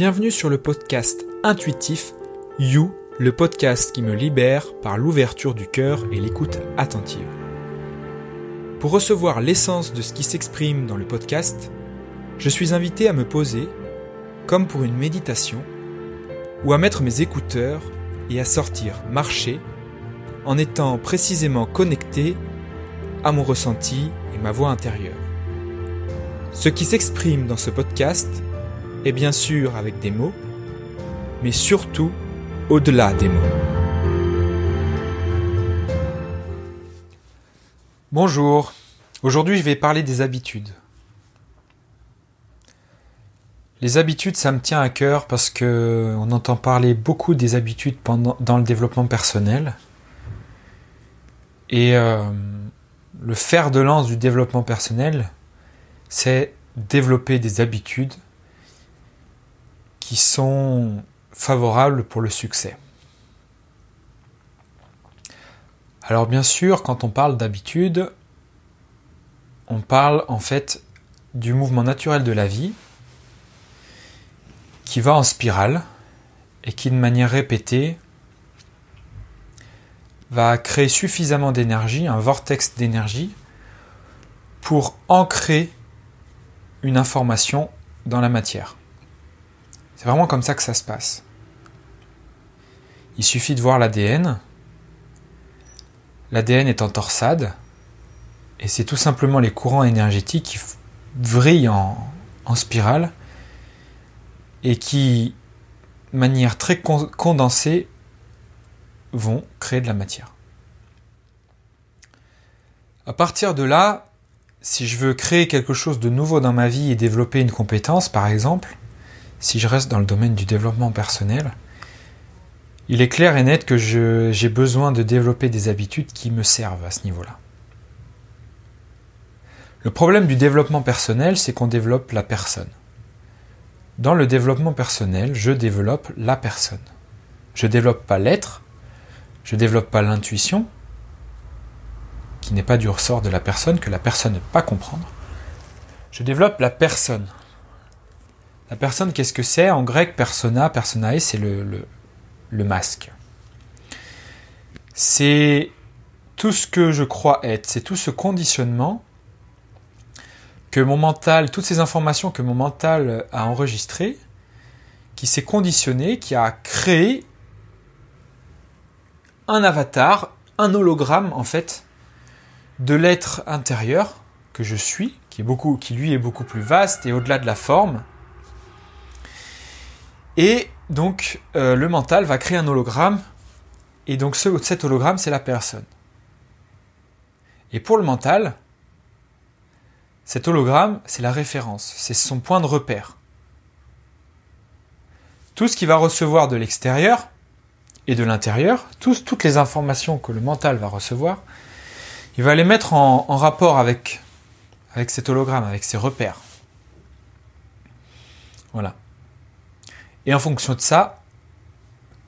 Bienvenue sur le podcast intuitif You, le podcast qui me libère par l'ouverture du cœur et l'écoute attentive. Pour recevoir l'essence de ce qui s'exprime dans le podcast, je suis invité à me poser, comme pour une méditation, ou à mettre mes écouteurs et à sortir marcher en étant précisément connecté à mon ressenti et ma voix intérieure. Ce qui s'exprime dans ce podcast est bien sûr avec des mots, mais surtout au-delà des mots. Bonjour, aujourd'hui je vais parler des habitudes. Les habitudes, ça me tient à cœur parce que on entend parler beaucoup des habitudes pendant, dans le développement personnel. Et euh, le fer de lance du développement personnel, c'est développer des habitudes qui sont favorables pour le succès. Alors bien sûr, quand on parle d'habitude, on parle en fait du mouvement naturel de la vie qui va en spirale et qui de manière répétée va créer suffisamment d'énergie, un vortex d'énergie, pour ancrer une information dans la matière. C'est vraiment comme ça que ça se passe. Il suffit de voir l'ADN. L'ADN est en torsade, et c'est tout simplement les courants énergétiques qui vrillent en, spirale et qui, de manière très condensée, vont créer de la matière. À partir de là, si je veux créer quelque chose de nouveau dans ma vie et développer une compétence, par exemple, si je reste dans le domaine du développement personnel, il est clair et net que j'ai besoin de développer des habitudes qui me servent à ce niveau-là. Le problème du développement personnel, c'est qu'on développe la personne. Dans le développement personnel, je développe la personne. Je ne développe pas l'être, je ne développe pas l'intuition, qui n'est pas du ressort de la personne, que la personne ne peut pas comprendre. Je développe la personne. La personne, qu'est-ce que c'est En grec, persona, personae, c'est le, masque. C'est tout ce que je crois être, c'est tout ce conditionnement que mon mental, toutes ces informations que mon mental a enregistrées, qui s'est conditionné, qui a créé un avatar, un hologramme en fait, de l'être intérieur que je suis, qui lui est beaucoup plus vaste et au-delà de la forme. Et donc euh, le mental va créer un hologramme, et donc ce, cet hologramme c'est la personne. Et pour le mental, cet hologramme, c'est la référence, c'est son point de repère. Tout ce qu'il va recevoir de l'extérieur et de l'intérieur, toutes les informations que le mental va recevoir, il va les mettre en, rapport avec, avec cet hologramme, avec ses repères. Voilà. Et en fonction de ça,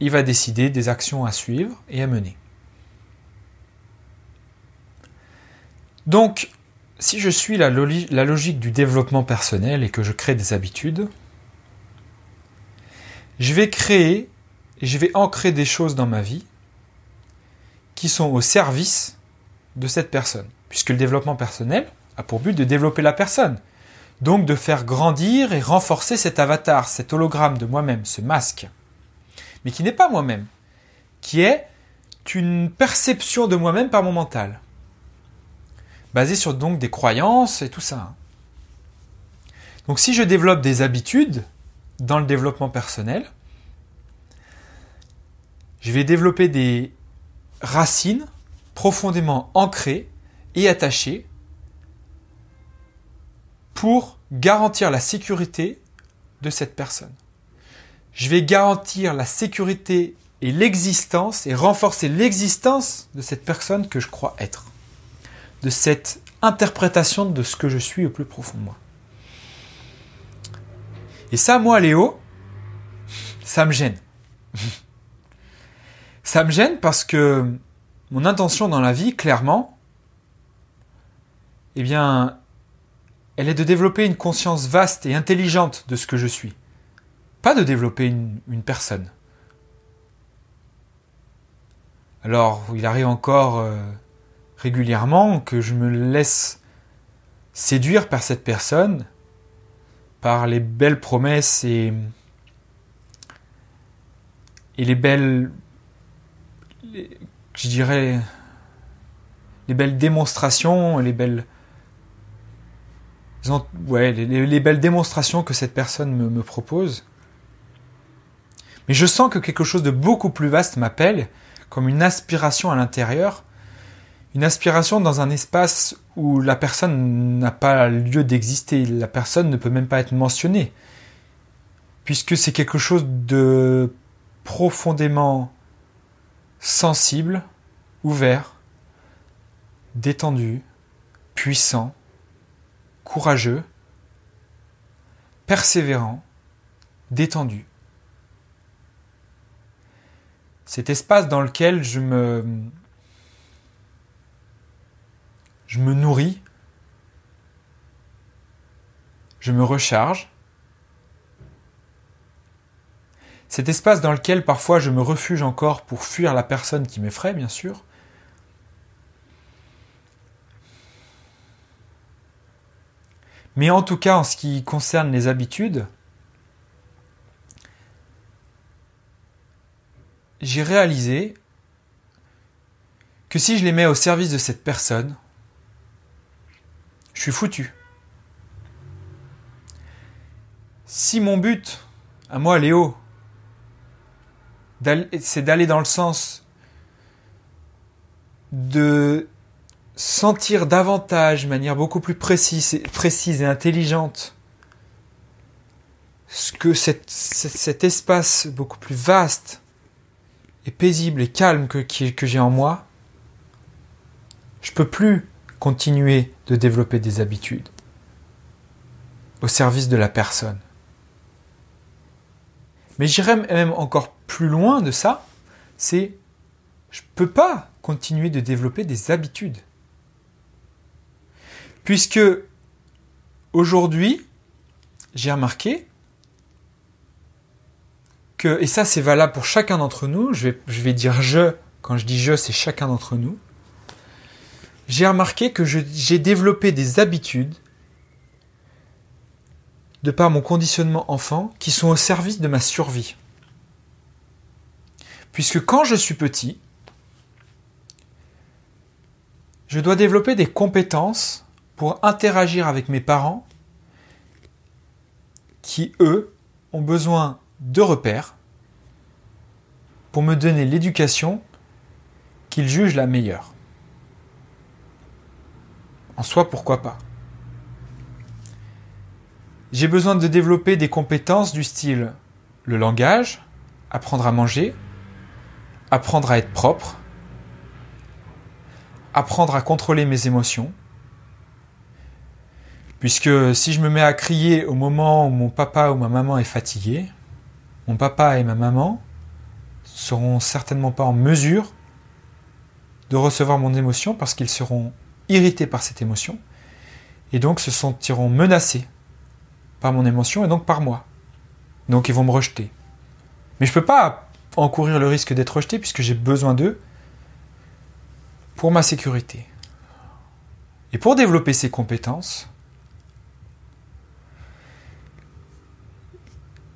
il va décider des actions à suivre et à mener. Donc, si je suis la, logique du développement personnel et que je crée des habitudes, je vais créer et je vais ancrer des choses dans ma vie qui sont au service de cette personne. Puisque le développement personnel a pour but de développer la personne. Donc de faire grandir et renforcer cet avatar, cet hologramme de moi-même, ce masque. Mais qui n'est pas moi-même. Qui est une perception de moi-même par mon mental basé sur donc des croyances et tout ça. Donc si je développe des habitudes dans le développement personnel, je vais développer des racines profondément ancrées et attachées pour garantir la sécurité de cette personne. Je vais garantir la sécurité et l'existence et renforcer l'existence de cette personne que je crois être de cette interprétation de ce que je suis au plus profond de moi. Et ça, moi, Léo, ça me gêne. ça me gêne parce que mon intention dans la vie, clairement, eh bien, elle est de développer une conscience vaste et intelligente de ce que je suis. pas de développer une, personne. Alors, il arrive encore euh, régulièrement que je me laisse séduire par cette personne, par les belles promesses et, et les belles, je dirais, les belles démonstrations, les belles, les, belles démonstrations que cette personne me propose. Mais je sens que quelque chose de beaucoup plus vaste m'appelle, comme une aspiration à l'intérieur, une aspiration dans un espace où la personne n'a pas lieu d'exister, la personne ne peut même pas être mentionnée, puisque c'est quelque chose de profondément sensible, ouvert, détendu, puissant, courageux, persévérant, détendu. cet espace dans lequel je me, nourris, je me recharge, cet espace dans lequel parfois je me refuge encore pour fuir la personne qui m'effraie, bien sûr, Mais en tout cas, en ce qui concerne les habitudes, j'ai réalisé que si je les mets au service de cette personne, je suis foutu. Si mon but, à moi Léo, c'est d'aller dans le sens de sentir davantage, de manière beaucoup plus précise, précise et intelligente, ce que cet espace beaucoup plus vaste et paisible et calme que, que j'ai en moi, je peux plus continuer de développer des habitudes au service de la personne. Mais j'irai même encore plus loin de ça, c'est je ne peux pas continuer de développer des habitudes. Puisque aujourd'hui, j'ai remarqué et ça c'est valable pour chacun d'entre nous, je vais, je vais dire je, quand je dis je, c'est chacun d'entre nous, j'ai remarqué que j'ai développé des habitudes de par mon conditionnement enfant qui sont au service de ma survie. Puisque quand je suis petit, je dois développer des compétences pour interagir avec mes parents qui, eux, ont besoin de repères pour me donner l'éducation qu'ils jugent la meilleure. En soi, pourquoi pas? J'ai besoin de développer des compétences du style le langage, apprendre à manger, apprendre à être propre, apprendre à contrôler mes émotions, Puisque si je me mets à crier au moment où mon papa ou ma maman est fatigué, mon papa et ma maman seront certainement pas en mesure de recevoir mon émotion parce qu'ils seront irrités par cette émotion et donc se sentiront menacés par mon émotion et donc par moi. Donc ils vont me rejeter. Mais je ne peux pas encourir le risque d'être rejeté puisque j'ai besoin d'eux pour ma sécurité. Et pour développer ces compétences,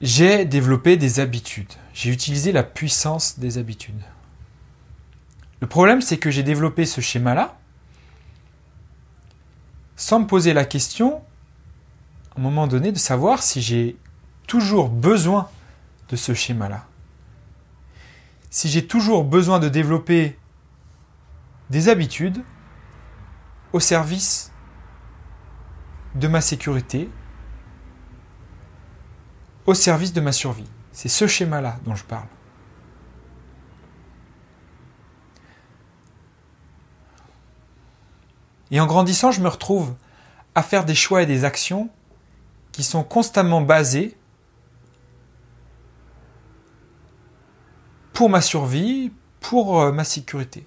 j'ai développé des habitudes. J'ai utilisé la puissance des habitudes. Le problème, c'est que j'ai développé ce schéma-là sans me poser la question, à un moment donné, de savoir si j'ai toujours besoin de ce schéma-là. Si j'ai toujours besoin de développer des habitudes au service de ma sécurité, au service de ma survie. C'est ce schéma-là dont je parle. Et en grandissant, je me retrouve à faire des choix et des actions qui sont constamment basés pour ma survie, pour euh, ma sécurité.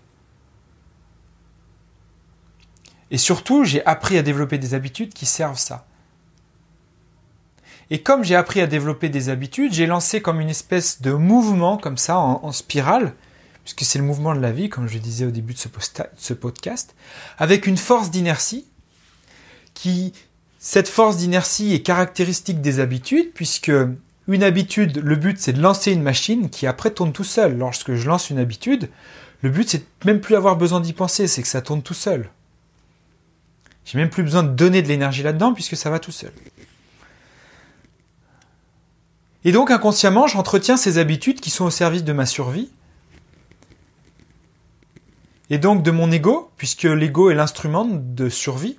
Et surtout, j'ai appris à développer des habitudes qui servent ça. Et comme j'ai appris à développer des habitudes, j'ai lancé comme une espèce de mouvement comme ça en, spirale, puisque c'est le mouvement de la vie, comme je disais au début de ce, podcast, avec une force d'inertie qui, cette force d'inertie est caractéristique des habitudes, puisque une habitude, le but c'est de lancer une machine qui après tourne tout seul. Lorsque je lance une habitude, le but c'est même plus avoir besoin d'y penser, c'est que ça tourne tout seul. J'ai même plus besoin de donner de l'énergie là-dedans puisque ça va tout seul. Et donc inconsciemment, j'entretiens ces habitudes qui sont au service de ma survie. Et donc de mon ego, puisque l'ego est l'instrument de survie.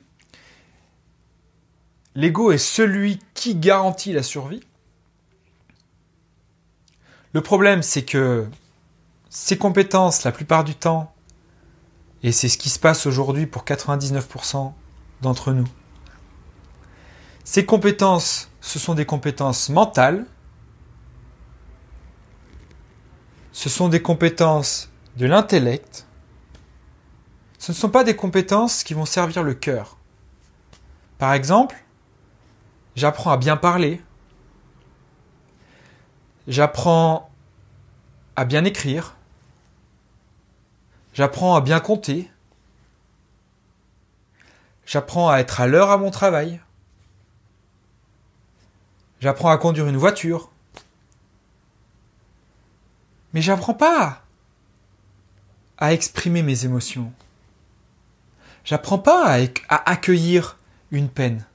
L'ego est celui qui garantit la survie. Le problème, c'est que ces compétences, la plupart du temps, et c'est ce qui se passe aujourd'hui pour 99% d'entre nous, ces compétences, ce sont des compétences mentales, ce sont des compétences de l'intellect, ce ne sont pas des compétences qui vont servir le cœur. Par exemple, j'apprends à bien parler, j'apprends à bien écrire, j'apprends à bien compter, j'apprends à être à l'heure à mon travail, j'apprends à conduire une voiture, mais j'apprends pas à exprimer mes émotions. J'apprends pas à, accueillir une peine.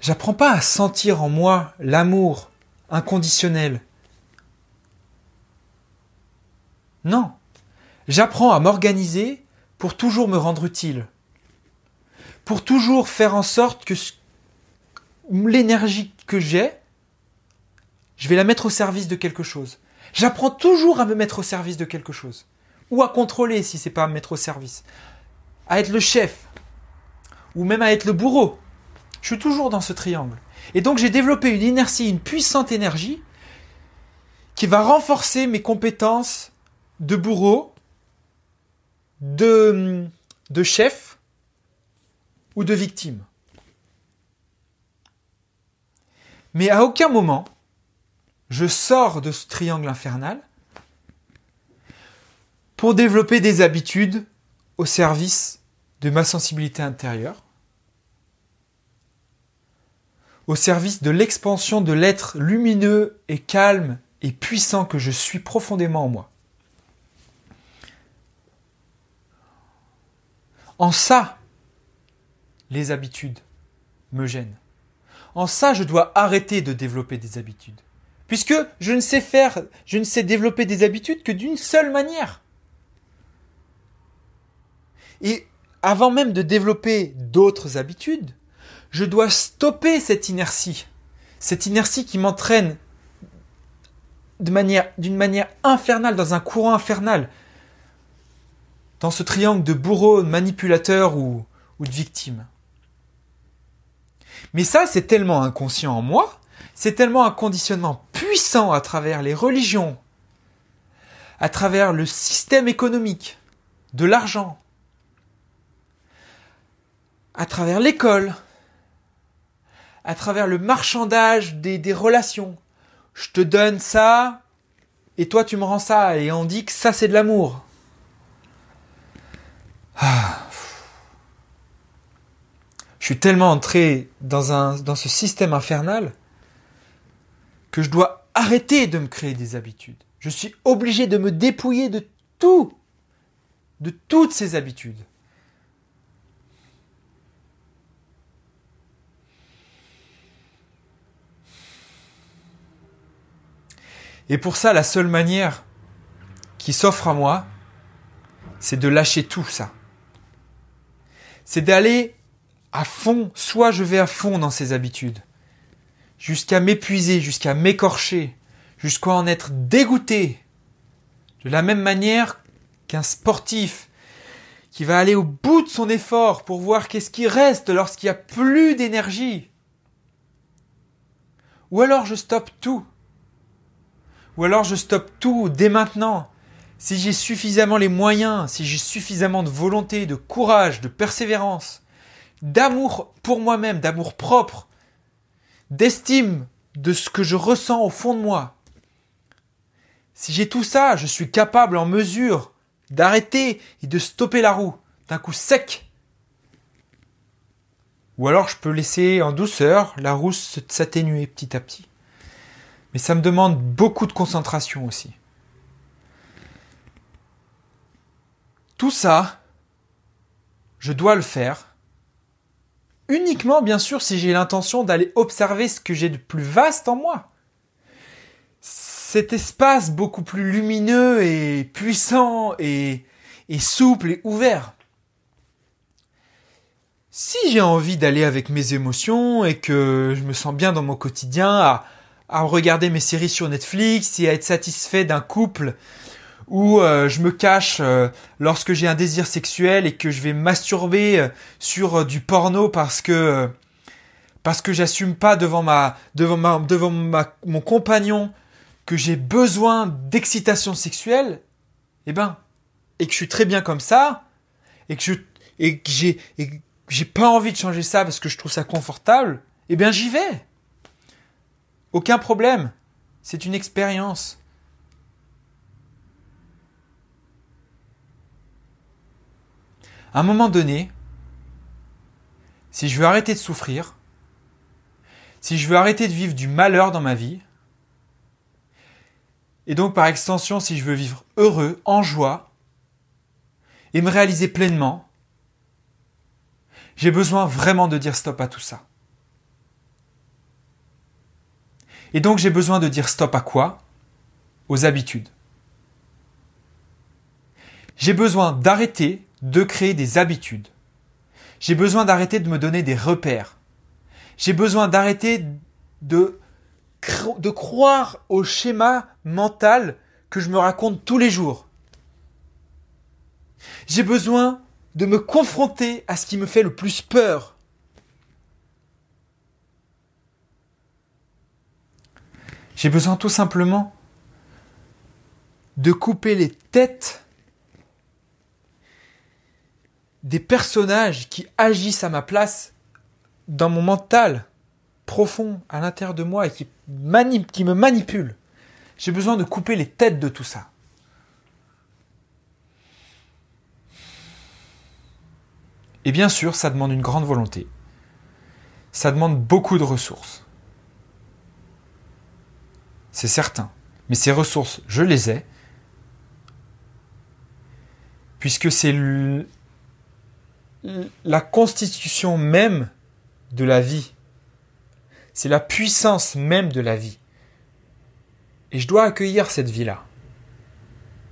J'apprends pas à sentir en moi l'amour inconditionnel. Non. J'apprends à m'organiser pour toujours me rendre utile. Pour toujours faire en sorte que l'énergie que j'ai, je vais la mettre au service de quelque chose. J'apprends toujours à me mettre au service de quelque chose. Ou à contrôler si c'est pas à me mettre au service. À être le chef. Ou même à être le bourreau. Je suis toujours dans ce triangle. Et donc j'ai développé une inertie, une puissante énergie qui va renforcer mes compétences de bourreau, de, de chef ou de victime. Mais à aucun moment, je sors de ce triangle infernal pour développer des habitudes au service de ma sensibilité intérieure, au service de l'expansion de l'être lumineux et calme et puissant que je suis profondément en moi. En ça, les habitudes me gênent. En ça, je dois arrêter de développer des habitudes. Puisque je ne sais faire, je ne sais développer des habitudes que d'une seule manière. Et avant même de développer d'autres habitudes, je dois stopper cette inertie. Cette inertie qui m'entraîne d'une manière, infernale, dans un courant infernal. Dans ce triangle de bourreau, de manipulateur ou, ou de victime. Mais ça, c'est tellement inconscient en moi c'est tellement un conditionnement puissant à travers les religions, à travers le système économique, de l'argent, à travers l'école, à travers le marchandage des, relations. Je te donne ça, et toi tu me rends ça, et on dit que ça c'est de l'amour. Ah. Je suis tellement entré dans ce système infernal que je dois arrêter de me créer des habitudes. Je suis obligé de me dépouiller de tout, de toutes ces habitudes. Et pour ça, la seule manière qui s'offre à moi, c'est de lâcher tout ça. C'est d'aller à fond, soit je vais à fond dans ces habitudes, jusqu'à m'épuiser, jusqu'à m'écorcher, jusqu'à en être dégoûté. De la même manière qu'un sportif qui va aller au bout de son effort pour voir qu'est-ce qui reste lorsqu'il n'y a plus d'énergie. Ou alors je stoppe tout. Ou alors je stoppe tout dès maintenant. Si j'ai suffisamment les moyens, si j'ai suffisamment de volonté, de courage, de persévérance, d'amour pour moi-même, d'amour propre, d'estime de ce que je ressens au fond de moi, si j'ai tout ça, je suis capable, en mesure, d'arrêter et de stopper la roue d'un coup sec. Ou alors je peux laisser en douceur la roue s'atténuer petit à petit. Mais ça me demande beaucoup de concentration aussi. Tout ça, je dois le faire. Uniquement, bien sûr, si j'ai l'intention d'aller observer ce que j'ai de plus vaste en moi cet espace beaucoup plus lumineux et puissant et, souple et ouvert. Si j'ai envie d'aller avec mes émotions et que je me sens bien dans mon quotidien à, regarder mes séries sur Netflix et à être satisfait d'un couple où euh, je me cache euh, lorsque j'ai un désir sexuel et que je vais masturber euh, sur du porno parce que parce que j'assume pas devant ma devant ma devant mon compagnon que j'ai besoin d'excitation sexuelle, eh ben, et que je suis très bien comme ça, et que je, et que j'ai, j'ai pas envie de changer ça parce que je trouve ça confortable, eh bien, j'y vais. Aucun problème. C'est une expérience. À un moment donné, si je veux arrêter de souffrir, si je veux arrêter de vivre du malheur dans ma vie, et donc par extension, si je veux vivre heureux, en joie, et me réaliser pleinement, j'ai besoin vraiment de dire stop à tout ça. Et donc j'ai besoin de dire stop à quoi? Aux habitudes. J'ai besoin d'arrêter de créer des habitudes. J'ai besoin d'arrêter de me donner des repères. J'ai besoin d'arrêter de croire au schéma mental que je me raconte tous les jours. J'ai besoin de me confronter à ce qui me fait le plus peur. J'ai besoin tout simplement de couper les têtes des personnages qui agissent à ma place dans mon mental profond à l'intérieur de moi et qui, me manipule. J'ai besoin de couper les têtes de tout ça. Et bien sûr, ça demande une grande volonté. Ça demande beaucoup de ressources. C'est certain. Mais ces ressources, je les ai. Puisque c'est la constitution même de la vie c'est la puissance même de la vie. Et je dois accueillir cette vie-là,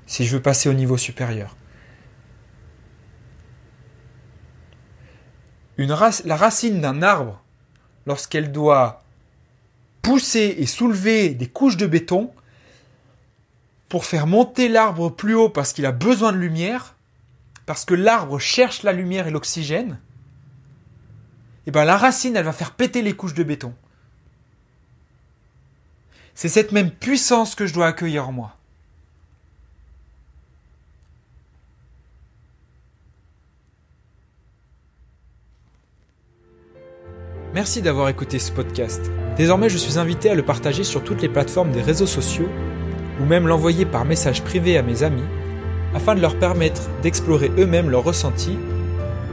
si je veux passer au niveau supérieur. La racine d'un arbre, lorsqu'elle doit pousser et soulever des couches de béton, pour faire monter l'arbre plus haut parce qu'il a besoin de lumière, parce que l'arbre cherche la lumière et l'oxygène, eh ben la racine, elle va faire péter les couches de béton. C'est cette même puissance que je dois accueillir en moi. Merci d'avoir écouté ce podcast. Désormais, je suis invité à le partager sur toutes les plateformes des réseaux sociaux ou même l'envoyer par message privé à mes amis afin de leur permettre d'explorer eux-mêmes leurs ressentis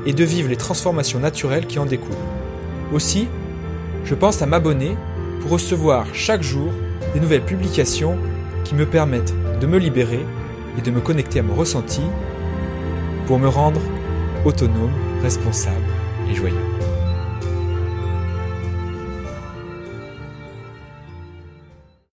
et de vivre les transformations naturelles qui en découlent. Aussi, je pense à m'abonner pour recevoir chaque jour des nouvelles publications qui me permettent de me libérer et de me connecter à mon ressenti pour me rendre autonome, responsable et joyeux.